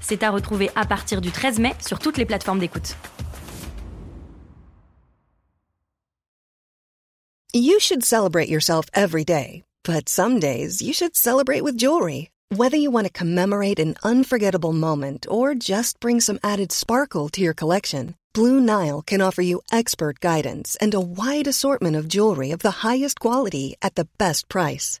C'est à retrouver à partir du 13 mai sur toutes les plateformes d'écoute. You should celebrate yourself every day, but some days you should celebrate with jewelry. Whether you want to commemorate an unforgettable moment or just bring some added sparkle to your collection, Blue Nile can offer you expert guidance and a wide assortment of jewelry of the highest quality at the best price.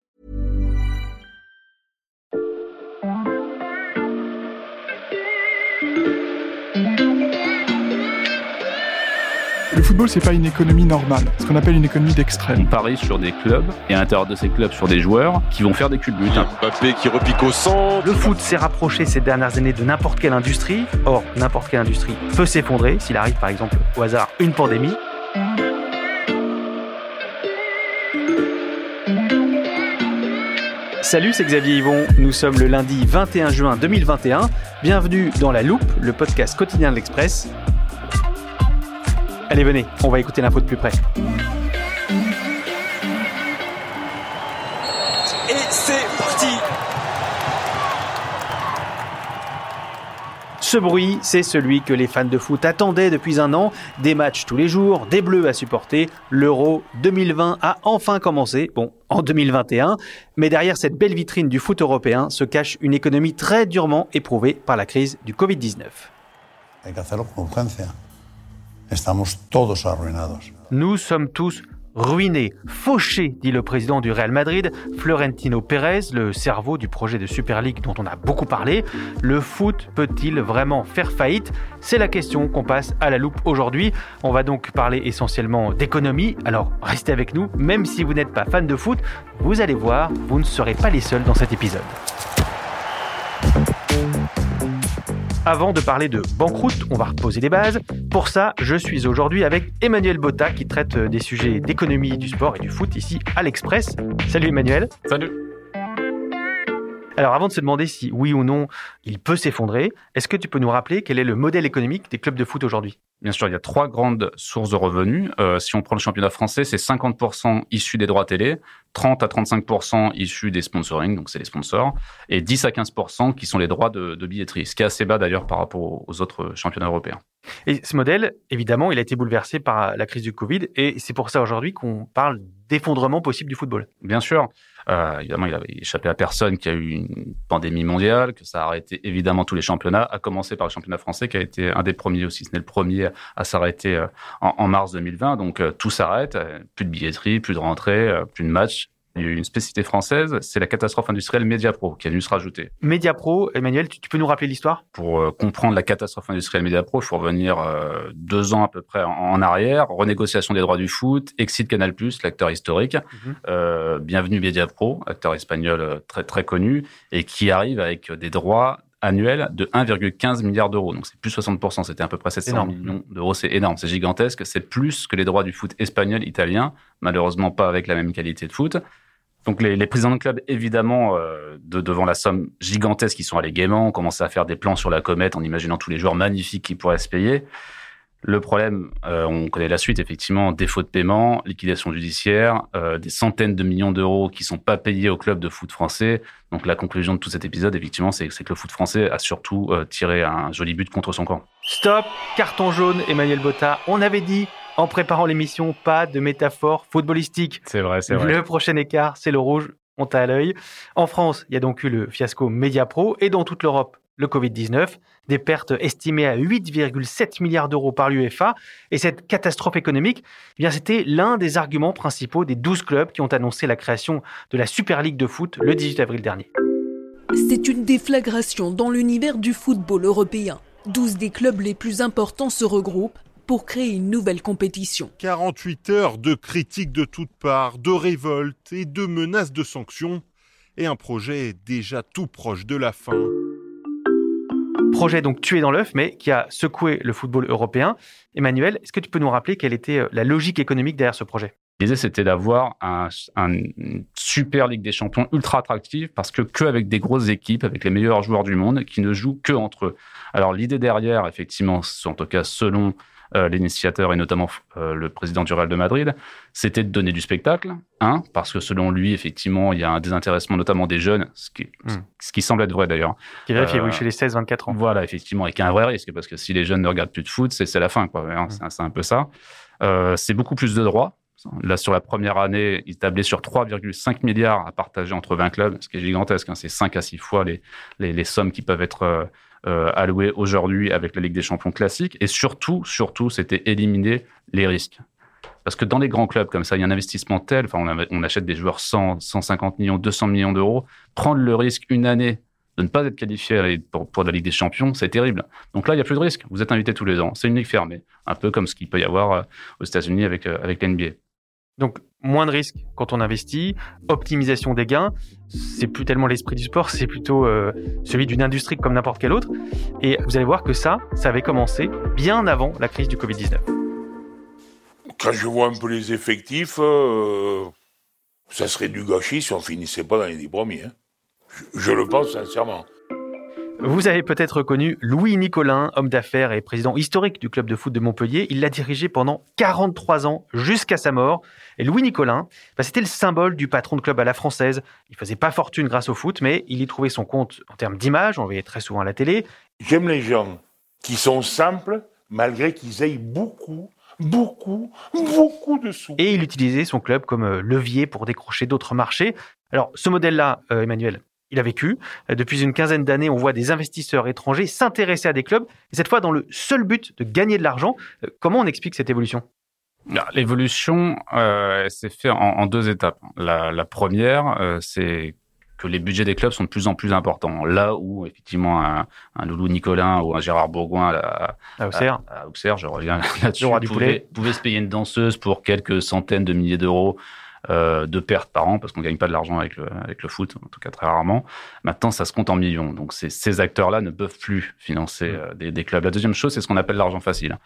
Le football, c'est pas une économie normale, ce qu'on appelle une économie d'extrême. On parie sur des clubs et à l'intérieur de ces clubs sur des joueurs qui vont faire des culbutes. Mbappé qui repique au centre. Le foot s'est rapproché ces dernières années de n'importe quelle industrie. Or, n'importe quelle industrie peut s'effondrer s'il arrive par exemple au hasard une pandémie. Salut, c'est Xavier Yvon. Nous sommes le lundi 21 juin 2021. Bienvenue dans La Loupe, le podcast quotidien de l'Express. Allez, venez, on va écouter l'info de plus près. Et c'est parti Ce bruit, c'est celui que les fans de foot attendaient depuis un an. Des matchs tous les jours, des bleus à supporter. L'Euro 2020 a enfin commencé. Bon, en 2021. Mais derrière cette belle vitrine du foot européen se cache une économie très durement éprouvée par la crise du Covid-19. Nous sommes tous ruinés, fauchés, dit le président du Real Madrid, Florentino Pérez, le cerveau du projet de Super League dont on a beaucoup parlé. Le foot peut-il vraiment faire faillite? C'est la question qu'on passe à la loupe aujourd'hui. On va donc parler essentiellement d'économie. Alors restez avec nous, même si vous n'êtes pas fan de foot, vous allez voir, vous ne serez pas les seuls dans cet épisode. Avant de parler de banqueroute, on va reposer les bases. Pour ça, je suis aujourd'hui avec Emmanuel Botta qui traite des sujets d'économie, du sport et du foot ici à l'Express. Salut Emmanuel. Salut Alors avant de se demander si oui ou non il peut s'effondrer, est-ce que tu peux nous rappeler quel est le modèle économique des clubs de foot aujourd'hui? Bien sûr, il y a trois grandes sources de revenus. Euh, si on prend le championnat français, c'est 50% issus des droits télé, 30 à 35% issus des sponsoring, donc c'est les sponsors, et 10 à 15% qui sont les droits de, de billetterie, ce qui est assez bas d'ailleurs par rapport aux autres championnats européens. Et ce modèle, évidemment, il a été bouleversé par la crise du Covid et c'est pour ça aujourd'hui qu'on parle d'effondrement possible du football. Bien sûr. Euh, évidemment, il avait échappé à personne qu'il y a eu une pandémie mondiale, que ça a arrêté évidemment tous les championnats, à commencer par le championnat français qui a été un des premiers, aussi ce n'est le premier, à s'arrêter euh, en, en, mars 2020. Donc euh, tout s'arrête, plus de billetterie, plus de rentrée, plus de matchs. Il y a eu une spécificité française, c'est la catastrophe industrielle Mediapro qui a venu se rajouter. Mediapro, Emmanuel, tu, tu peux nous rappeler l'histoire? Pour euh, comprendre la catastrophe industrielle Mediapro, il faut revenir euh, deux ans à peu près en, en, arrière. Renégociation des droits du foot, exit Canal+, l'acteur historique. Mm -hmm. euh, bienvenue Mediapro, acteur espagnol très très connu et qui arrive avec des droits annuel de 1,15 milliard d'euros. Donc c'est plus 60%, c'était à peu près 700 énorme. millions d'euros. C'est énorme, c'est gigantesque. C'est plus que les droits du foot espagnol, italien, malheureusement pas avec la même qualité de foot. Donc les, les présidents de club, évidemment, euh, de, devant la somme gigantesque, qui sont allés gaiement, ont commencé à faire des plans sur la comète en imaginant tous les joueurs magnifiques qui pourraient se payer. Le problème, euh, on connaît la suite, effectivement, défaut de paiement, liquidation judiciaire, euh, des centaines de millions d'euros qui sont pas payés au club de foot français. Donc la conclusion de tout cet épisode, effectivement, c'est que le foot français a surtout euh, tiré un joli but contre son camp. Stop, carton jaune, Emmanuel Botta. On avait dit en préparant l'émission, pas de métaphore footballistique. C'est vrai, c'est vrai. Le prochain écart, c'est le rouge. On t'a à l'œil. En France, il y a donc eu le fiasco Mediapro et dans toute l'Europe, le Covid-19, des pertes estimées à 8,7 milliards d'euros par l'UEFA. Et cette catastrophe économique, eh bien, c'était l'un des arguments principaux des 12 clubs qui ont annoncé la création de la Super League de foot le 18 avril dernier. C'est une déflagration dans l'univers du football européen. 12 des clubs les plus importants se regroupent pour créer une nouvelle compétition. 48 heures de critiques de toutes parts, de révoltes et de menaces de sanctions. Et un projet déjà tout proche de la fin. Projet donc tué dans l'œuf, mais qui a secoué le football européen. Emmanuel, est-ce que tu peux nous rappeler quelle était euh, la logique économique derrière ce projet? L'idée, c'était d'avoir un, super Ligue des Champions ultra attractive parce que que avec des grosses équipes, avec les meilleurs joueurs du monde, qui ne jouent que entre eux. Alors l'idée derrière, effectivement, en tout cas selon euh, l'initiateur et notamment euh, le président du Real de Madrid, c'était de donner du spectacle, hein, parce que selon lui, effectivement, il y a un désintéressement notamment des jeunes, ce qui, hmm. ce qui semble être vrai d'ailleurs. Qui est vérifié, oui, chez les 16-24 ans. Voilà, effectivement, et qui a un vrai risque, parce que si les jeunes ne regardent plus de foot, c'est la fin, quoi. Hein, hmm. C'est un peu ça. Euh, c'est beaucoup plus de droits, Là, sur la première année, il tablait sur 3,5 milliards à partager entre 20 clubs, ce qui est gigantesque. Hein. C'est 5 à 6 fois les, les, les, sommes qui peuvent être euh, euh, allouées aujourd'hui avec la Ligue des Champions classique. Et surtout, surtout, c'était éliminer les risques. Parce que dans les grands clubs comme ça, il y a un investissement tel, enfin, on, achète des joueurs 100, 150 millions, 200 millions d'euros. Prendre le risque une année de ne pas être qualifié pour, la Ligue des Champions, c'est terrible. Donc là, il n'y a plus de risque. Vous êtes invité tous les ans. C'est une ligue fermée, un peu comme ce qu'il peut y avoir euh, aux États-Unis avec, avec l'NBA. Donc, moins de risques quand on investit, optimisation des gains. C'est plus tellement l'esprit du sport, c'est plutôt euh, celui d'une industrie comme n'importe quelle autre. Et vous allez voir que ça, ça avait commencé bien avant la crise du Covid-19. Quand je vois un peu les effectifs, euh, ça serait du gâchis si on finissait pas dans les dix premiers. Hein. je le pense sincèrement. Vous avez peut-être reconnu Louis Nicolin, homme d'affaires et président historique du club de foot de Montpellier. Il l'a dirigé pendant 43 ans jusqu'à sa mort. Et Louis Nicolin, bah, c'était le symbole du patron de club à la française. Il faisait pas fortune grâce au foot, mais il y trouvait son compte en termes d'image. On voyait très souvent à la télé. J'aime les gens qui sont simples, malgré qu'ils aient beaucoup beaucoup, beaucoup de sous. Et il utilisait son club comme euh, levier pour décrocher d'autres marchés. Alors, ce modèle-là, euh, Emmanuel, il a vécu. Euh, depuis une quinzaine d'années, on voit des investisseurs étrangers s'intéresser à des clubs, et cette fois dans le seul but de gagner de l'argent. Euh, comment on explique cette évolution? Ah, L'évolution euh, s'est faite en, deux étapes. La, première, euh, c'est que les budgets des clubs sont de plus en plus importants. Là où, effectivement, un, Loulou Nicolin ou un Gérard Bourgoin à, à, Auxerre. à, Auxerre, je reviens là-dessus, pouvait, pouvait, se payer une danseuse pour quelques centaines de milliers d'euros euh, de pertes par an parce qu'on gagne pas de l'argent avec le, avec le foot, en tout cas très rarement. Maintenant, ça se compte en millions. Donc ces acteurs-là ne peuvent plus financer mm. euh, des, des, clubs. La deuxième chose, c'est ce qu'on appelle l'argent facile.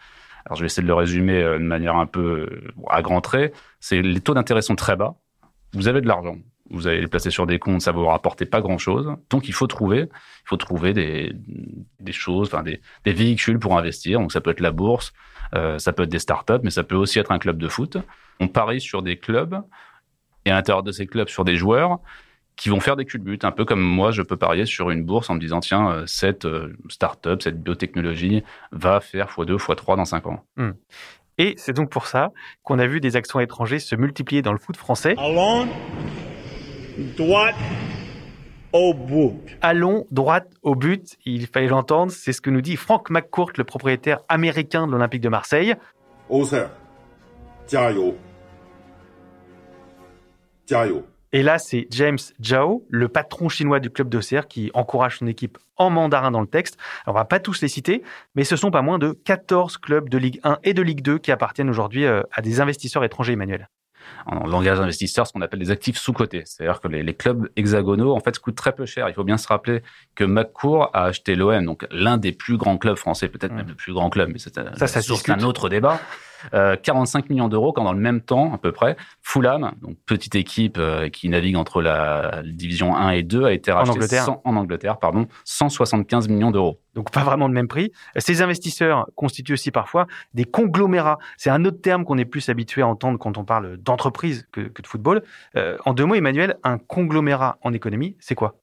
Alors je vais essayer de le résumer euh, de manière un peu à grands traits. C'est les taux d'intérêt sont très bas. Vous avez de l'argent. Vous allez les placer sur des comptes, ça va vous rapporter pas grand chose. Donc il faut trouver, il faut trouver des, des choses, enfin des, des véhicules pour investir. Donc ça peut être la bourse, euh, ça peut être des startups, mais ça peut aussi être un club de foot. On parie sur des clubs et à l'intérieur de ces clubs sur des joueurs qui vont faire des culbutes, un peu comme moi, je peux parier sur une bourse en me disant, tiens, euh, cette euh, startup, cette biotechnologie va faire x2, x3 dans 5 ans. Hmm. Et c'est donc pour ça qu'on a vu des actions étrangers se multiplier dans le foot français. Allons, droite au but. Allons, droite au but. Il fallait l'entendre. C'est ce que nous dit Frank McCourt, le propriétaire américain de l'Olympique de Marseille. Et là, c'est James Zhao, le patron chinois du club d'Auxerre, qui encourage son équipe en mandarin dans le texte. Alors, on va pas tous les citer, mais ce sont pas moins de 14 clubs de Ligue 1 et de Ligue 2 qui appartiennent aujourd'hui euh, à des investisseurs étrangers, Emmanuel en langage investisseur ce qu'on appelle des actifs sous-cotés. C'est-à-dire que les, les, clubs hexagonaux, en fait, coûtent très peu cher. Il faut bien se rappeler que McCourt a acheté l'OM, donc l'un des plus grands clubs français, peut-être même le plus grand club, mais c'est un autre débat. 45 euh, millions d'euros quand dans le même temps, à peu près, Fulham, donc petite équipe euh, qui navigue entre la, division 1 et 2, a été racheté en Angleterre, en Angleterre pardon, 175 millions d'euros. Donc pas vraiment le même prix. Ces investisseurs constituent aussi parfois des conglomérats. C'est un autre terme qu'on est plus habitué à entendre quand on parle d'entreprise que, que, de football. Euh, en deux mots, Emmanuel, un conglomérat en économie, c'est quoi?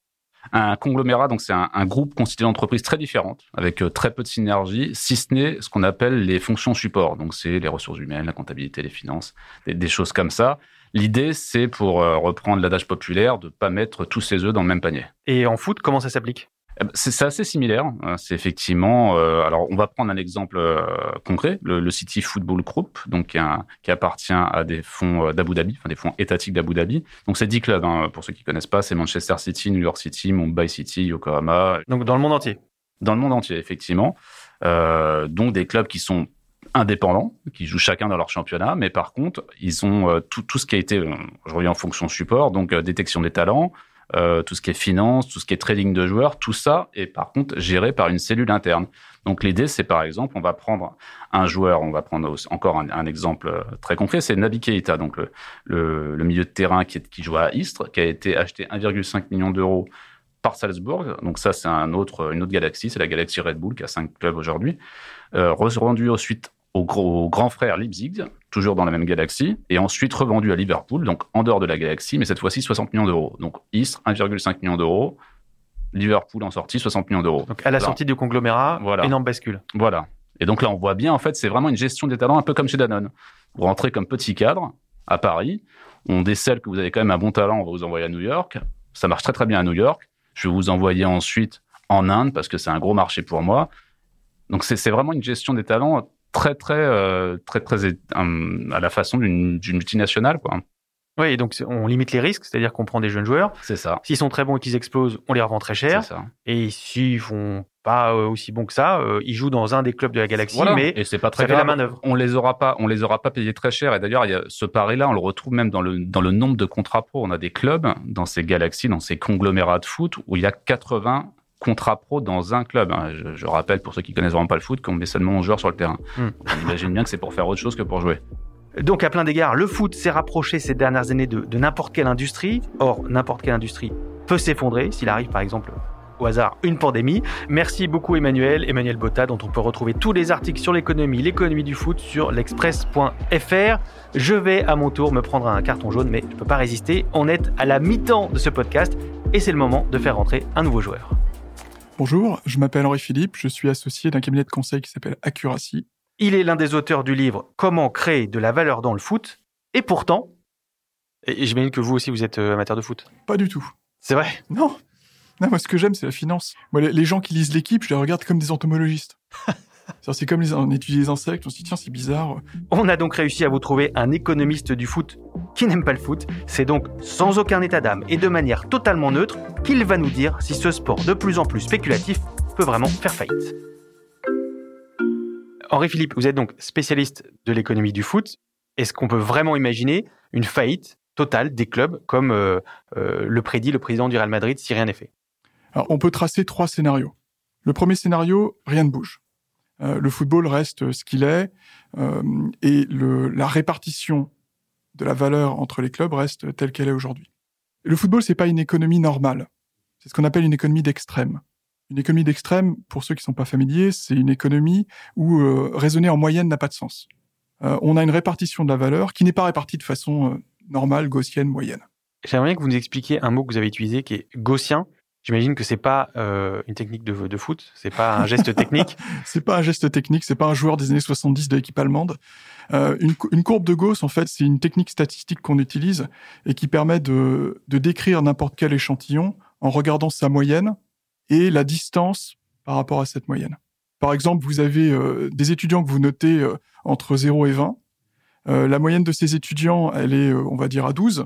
Un conglomérat, donc c'est un, groupe constitué d'entreprises très différentes, avec euh, très peu de synergie, si ce n'est ce qu'on appelle les fonctions support. Donc c'est les ressources humaines, la comptabilité, les finances, des, choses comme ça. L'idée, c'est pour euh, reprendre l'adage populaire, de pas mettre tous ses œufs dans le même panier. Et en foot, comment ça s'applique? C'est assez similaire. Hein. C'est effectivement. Euh, alors, on va prendre un exemple euh, concret, le, City Football Group, donc qui, qui appartient à des fonds euh, d'Abu Dhabi, enfin des fonds étatiques d'Abu Dhabi. Donc, c'est 10 clubs. Hein, pour ceux qui connaissent pas, c'est Manchester City, New York City, Mumbai City, Yokohama. Donc, dans le monde entier. Dans le monde entier, effectivement. Euh, donc, des clubs qui sont indépendants qui jouent chacun dans leur championnat, mais par contre, ils ont tout, tout ce qui a été, je reviens en fonction support, donc détection des talents, tout ce qui est finance, tout ce qui est trading de joueurs, tout ça est par contre géré par une cellule interne. Donc l'idée, c'est par exemple, on va prendre un joueur, on va prendre encore un, exemple très concret, c'est Nabi Keita, donc le, milieu de terrain qui joue à Istres, qui a été acheté 1,5 million d'euros par Salzbourg. Donc ça, c'est un autre, une autre galaxie, c'est la galaxie Red Bull qui a cinq clubs aujourd'hui. Euh, rendu ensuite au, grand frère Leipzig, toujours dans la même galaxie, et ensuite revendu à Liverpool, donc en dehors de la galaxie, mais cette fois-ci 60 millions d'euros. Donc Istres, 1,5 million d'euros. Liverpool en sortie, 60 millions d'euros. Donc à la sortie du conglomérat, voilà. énorme bascule. Voilà. Et donc là, on voit bien, en fait, c'est vraiment une gestion des talents, un peu comme chez Danone. Vous rentrez comme petit cadre à Paris, on décèle que vous avez quand même un bon talent, on va vous envoyer à New York. Ça marche très très bien à New York. Je vais vous envoyer ensuite en Inde parce que c'est un gros marché pour moi. Donc c'est vraiment une gestion des talents très très euh, très très, euh, à la façon d'une multinationale quoi. Oui, et donc on limite les risques, c'est-à-dire qu'on prend des jeunes joueurs. C'est ça. S'ils sont très bons et qu'ils explosent, on les revend très cher. C'est ça. Et s'ils font pas euh, aussi bons que ça, ils jouent dans un des clubs de la galaxie, mais et c'est pas très grave. la main On les aura pas, on les aura pas payés très cher. Et d'ailleurs, ce pari-là, on le retrouve même dans le dans le nombre de contrats pro. On a des clubs dans ces galaxies, dans ces conglomérats de foot où il y a 80 contrat pro dans un club. Hein. Je, rappelle pour ceux qui connaissent vraiment pas le foot qu'on met seulement 11 joueurs sur le terrain. Hmm. On imagine bien que c'est pour faire autre chose que pour jouer. Donc à plein d'égards, le foot s'est rapproché ces dernières années de, de n'importe quelle industrie. Or, n'importe quelle industrie peut s'effondrer s'il arrive par exemple au hasard une pandémie. Merci beaucoup Emmanuel, Emmanuel Botta, dont on peut retrouver tous les articles sur l'économie, l'économie du foot sur l'express.fr. Je vais à mon tour me prendre un carton jaune, mais je ne peux pas résister. On est à la mi-temps de ce podcast et c'est le moment de faire rentrer un nouveau joueur. Bonjour, je m'appelle Henri Philippe, je suis associé d'un cabinet de conseil qui s'appelle Accuracy. Il est l'un des auteurs du livre Comment créer de la valeur dans le foot. Et pourtant, et j'imagine que vous aussi vous êtes euh, amateur de foot. Pas du tout. C'est vrai? Non. Non, moi ce que j'aime c'est la finance. Moi les gens qui lisent l'équipe, je les regarde comme des entomologistes. C'est comme les, on étudie les insectes, on se dit tiens c'est bizarre. On a donc réussi à vous trouver un économiste du foot qui n'aime pas le foot. C'est donc sans aucun état d'âme et de manière totalement neutre qu'il va nous dire si ce sport de plus en plus spéculatif peut vraiment faire faillite. Henri Philippe, vous êtes donc spécialiste de l'économie du foot. Est-ce qu'on peut vraiment imaginer une faillite totale des clubs comme euh, euh, le prédit le président du Real Madrid si rien n'est fait? Alors, On peut tracer trois scénarios. Le premier scénario, rien ne bouge. Euh, le football reste ce qu'il est euh, et la répartition de la valeur entre les clubs reste telle qu'elle est aujourd'hui. Le football, c'est pas une économie normale. C'est ce qu'on appelle une économie d'extrême. Une économie d'extrême, pour ceux qui sont pas familiers, c'est une économie où euh, raisonner en moyenne n'a pas de sens. on a une répartition de la valeur qui n'est pas répartie de façon normale, gaussienne, moyenne. J'aimerais que vous nous expliquiez un mot que vous avez utilisé qui est gaussien. J'imagine que c'est pas euh, une technique de, de foot, c'est pas un geste technique. c'est pas un geste technique, c'est pas un joueur des années 70 de l'équipe allemande. Euh, une, courbe de Gauss, en fait, c'est une technique statistique qu'on utilise et qui permet de, de décrire n'importe quel échantillon en regardant sa moyenne et la distance par rapport à cette moyenne. Par exemple, vous avez euh, des étudiants que vous notez euh, entre 0 et 20. Euh, la moyenne de ces étudiants, elle est, on va dire, à 12.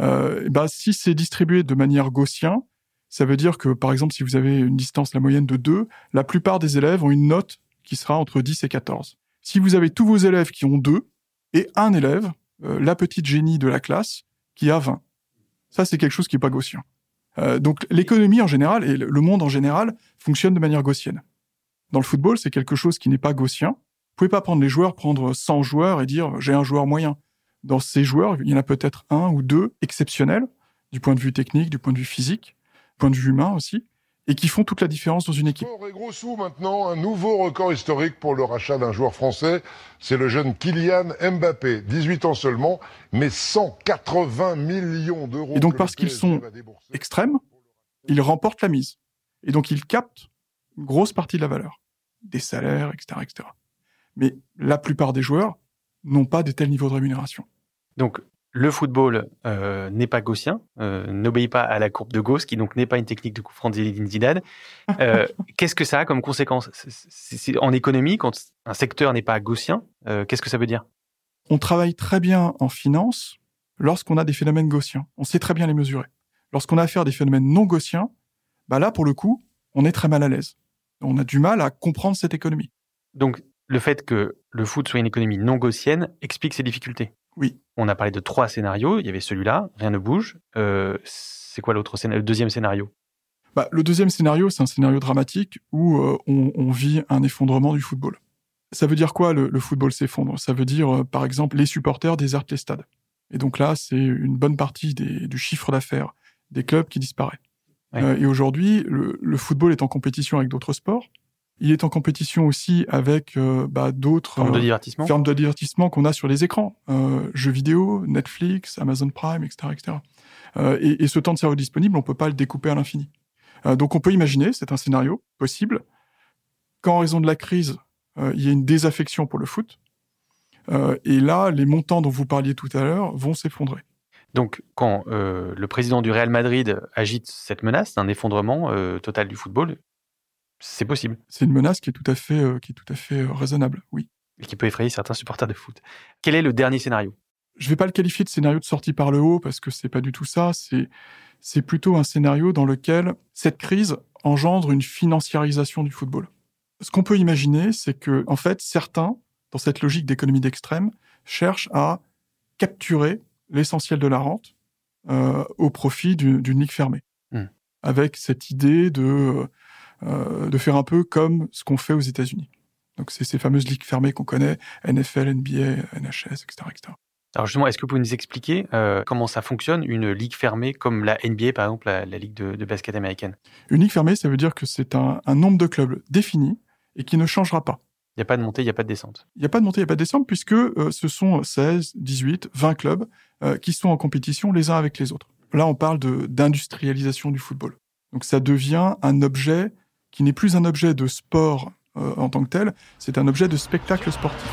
Et ben, si c'est distribué de manière gaussienne, ça veut dire que, par exemple, si vous avez une distance, la moyenne de 2, la plupart des élèves ont une note qui sera entre 10 et 14. Si vous avez tous vos élèves qui ont 2 et un élève, euh, la petite génie de la classe, qui a 20. Ça, c'est quelque chose qui n'est pas gaussien. Euh, donc l'économie en général et le monde en général fonctionne de manière gaussienne. Dans le football, c'est quelque chose qui n'est pas gaussien. Vous pouvez pas prendre les joueurs, prendre 100 joueurs et dire j'ai un joueur moyen. Dans ces joueurs, il y en a peut-être un ou deux exceptionnels du point de vue technique, du point de vue physique, point de vue humain aussi, et qui font toute la différence dans une équipe. Et gros sous maintenant, un nouveau record historique pour le rachat d'un joueur français. C'est le jeune Kylian Mbappé, 18 ans seulement, mais 180 millions d'euros. Et donc parce qu'ils sont extrêmes, ils remportent la mise. Et donc ils captent une grosse partie de la valeur, des salaires, etc., etc. Mais la plupart des joueurs n'ont pas de tels niveaux de rémunération. Donc le football euh, n'est pas gaussien, euh, n'obéit pas à la courbe de Gauss, qui donc n'est pas une technique de coup franc Zidane. Euh, qu'est-ce que ça a comme conséquence? C'est, En économie, quand un secteur n'est pas gaussien, qu'est-ce que ça veut dire? On travaille très bien en finance lorsqu'on a des phénomènes gaussiens. On sait très bien les mesurer. Lorsqu'on a affaire à des phénomènes non gaussiens, bah là, pour le coup, on est très mal à l'aise. On a du mal à comprendre cette économie. Donc, le fait que le foot soit une économie non gaussienne explique ces difficultés? Oui. On a parlé de trois scénarios. Il y avait celui-là, rien ne bouge. Euh, c'est quoi l'autre scénario, le deuxième scénario? Bah, Le deuxième scénario, c'est un scénario dramatique où euh, on, on, vit un effondrement du football. Ça veut dire quoi le, le football s'effondre? Ça veut dire, euh, par exemple, les supporters désertent les stades. Et donc là, c'est une bonne partie des, du chiffre d'affaires des clubs qui disparaît. Ouais. Et aujourd'hui, le, le football est en compétition avec d'autres sports. Il est en compétition aussi avec euh, bah, d'autres Formes de divertissement. formes de divertissement qu'on a sur les écrans, euh, jeux vidéo, Netflix, Amazon Prime, etc., etc. Euh, et, et, ce temps de cerveau disponible, on peut pas le découper à l'infini. Euh, donc on peut imaginer, c'est un scénario possible, qu'en raison de la crise, euh, il y ait une désaffection pour le foot. Euh, et là, les montants dont vous parliez tout à l'heure vont s'effondrer. Donc, quand euh, le président du Real Madrid agite cette menace d'un effondrement euh, total du football, c'est possible. C'est une menace qui est tout à fait, euh, qui est tout à fait euh, raisonnable, oui. Et qui peut effrayer certains supporters de foot. Quel est le dernier scénario? Je ne vais pas le qualifier de scénario de sortie par le haut parce que c'est pas du tout ça. C'est c'est plutôt un scénario dans lequel cette crise engendre une financiarisation du football. Ce qu'on peut imaginer, c'est que en fait certains, dans cette logique d'économie d'extrême, cherchent à capturer l'essentiel de la rente euh, au profit d'une ligue fermée, mm. avec cette idée de euh, de faire un peu comme ce qu'on fait aux États-Unis. Donc c'est ces fameuses ligues fermées qu'on connaît, NFL, NBA, NHS, etc., etc. Alors justement, est-ce que vous pouvez nous expliquer euh, comment ça fonctionne, une ligue fermée comme la NBA, par exemple, la, la ligue de, de, basket américaine? Une ligue fermée, ça veut dire que c'est un, un, nombre de clubs défini et qui ne changera pas. Il n'y a pas de montée, il n'y a pas de descente. Il n'y a pas de montée, il n'y a pas de descente, puisque euh, ce sont 16, 18, 20 clubs euh, qui sont en compétition les uns avec les autres. Là, on parle d'industrialisation du football. Donc ça devient un objet qui n'est plus un objet de sport euh, en tant que tel, c'est un objet de spectacle sportif.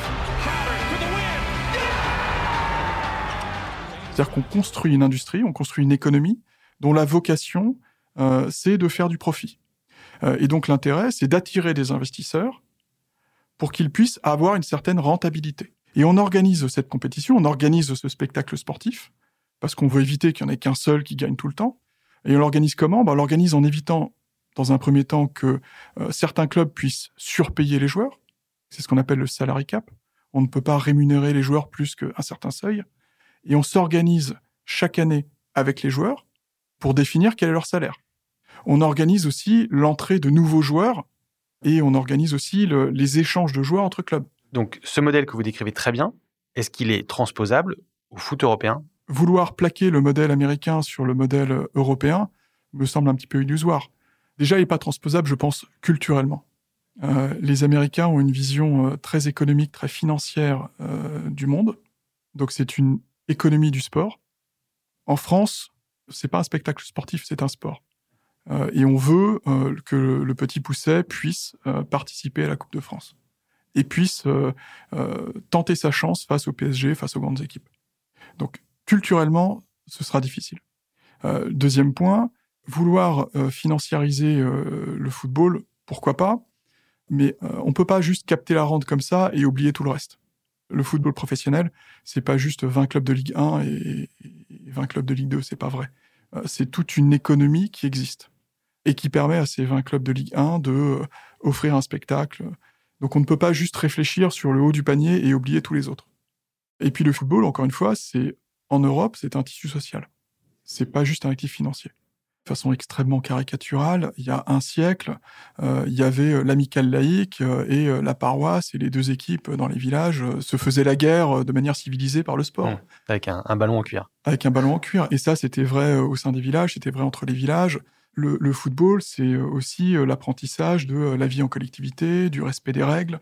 C'est-à-dire qu'on construit une industrie, on construit une économie dont la vocation, euh, c'est de faire du profit. Euh, et donc l'intérêt, c'est d'attirer des investisseurs pour qu'ils puissent avoir une certaine rentabilité. Et on organise cette compétition, on organise ce spectacle sportif, parce qu'on veut éviter qu'il n'y en ait qu'un seul qui gagne tout le temps. Et on l'organise comment? Ben, On l'organise en évitant, dans un premier temps, que euh, certains clubs puissent surpayer les joueurs. C'est ce qu'on appelle le salary cap. On ne peut pas rémunérer les joueurs plus qu'un certain seuil et on s'organise chaque année avec les joueurs pour définir quel est leur salaire. On organise aussi l'entrée de nouveaux joueurs et on organise aussi le, les échanges de joueurs entre clubs. Donc ce modèle que vous décrivez très bien, est-ce qu'il est transposable au foot européen? Vouloir plaquer le modèle américain sur le modèle européen me semble un petit peu illusoire. Déjà, il n'est pas transposable, je pense, culturellement. Euh, les Américains ont une vision euh, très économique, très financière euh, du monde. Donc c'est une économie du sport. En France, c'est pas un spectacle sportif, c'est un sport. Et on veut que le, le, petit pousset puisse participer à la Coupe de France et puisse tenter sa chance face au PSG, face aux grandes équipes. Donc, culturellement, ce sera difficile. Deuxième point, vouloir euh, financiariser le football, pourquoi pas, mais on peut pas juste capter la rente comme ça et oublier tout le reste le football professionnel, c'est pas juste 20 clubs de Ligue 1 et 20 clubs de Ligue 2, c'est pas vrai. C'est toute une économie qui existe et qui permet à ces 20 clubs de Ligue 1 de offrir un spectacle. Donc on ne peut pas juste réfléchir sur le haut du panier et oublier tous les autres. Et puis le football, encore une fois, c'est en Europe, c'est un tissu social. C'est pas juste un actif financier façon extrêmement caricaturale. Il y a un siècle, euh, il y avait l'amicale laïque et la paroisse et les deux équipes dans les villages se faisaient la guerre de manière civilisée par le sport. Mmh, avec un, un, ballon en cuir. Avec un ballon en cuir. Et ça, c'était vrai au sein des villages, c'était vrai entre les villages. Le, le football, c'est aussi l'apprentissage de la vie en collectivité, du respect des règles,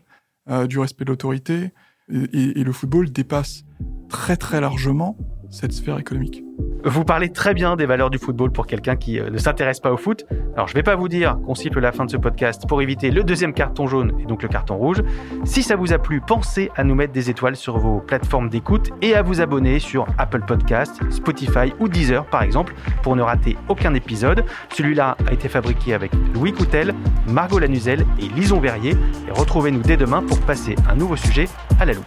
euh, du respect de l'autorité. Et, et, et le football dépasse très très largement cette sphère économique. Vous parlez très bien des valeurs du football pour quelqu'un qui euh, ne s'intéresse pas au foot. Alors, je ne vais pas vous dire qu'on siffle la fin de ce podcast pour éviter le deuxième carton jaune et donc le carton rouge. Si ça vous a plu, pensez à nous mettre des étoiles sur vos plateformes d'écoute et à vous abonner sur Apple Podcast, Spotify ou Deezer, par exemple, pour ne rater aucun épisode. Celui-là a été fabriqué avec Louis Coutel, Margot Lanuzel et Lison Verrier. Et retrouvez-nous dès demain pour passer un nouveau sujet à la loupe.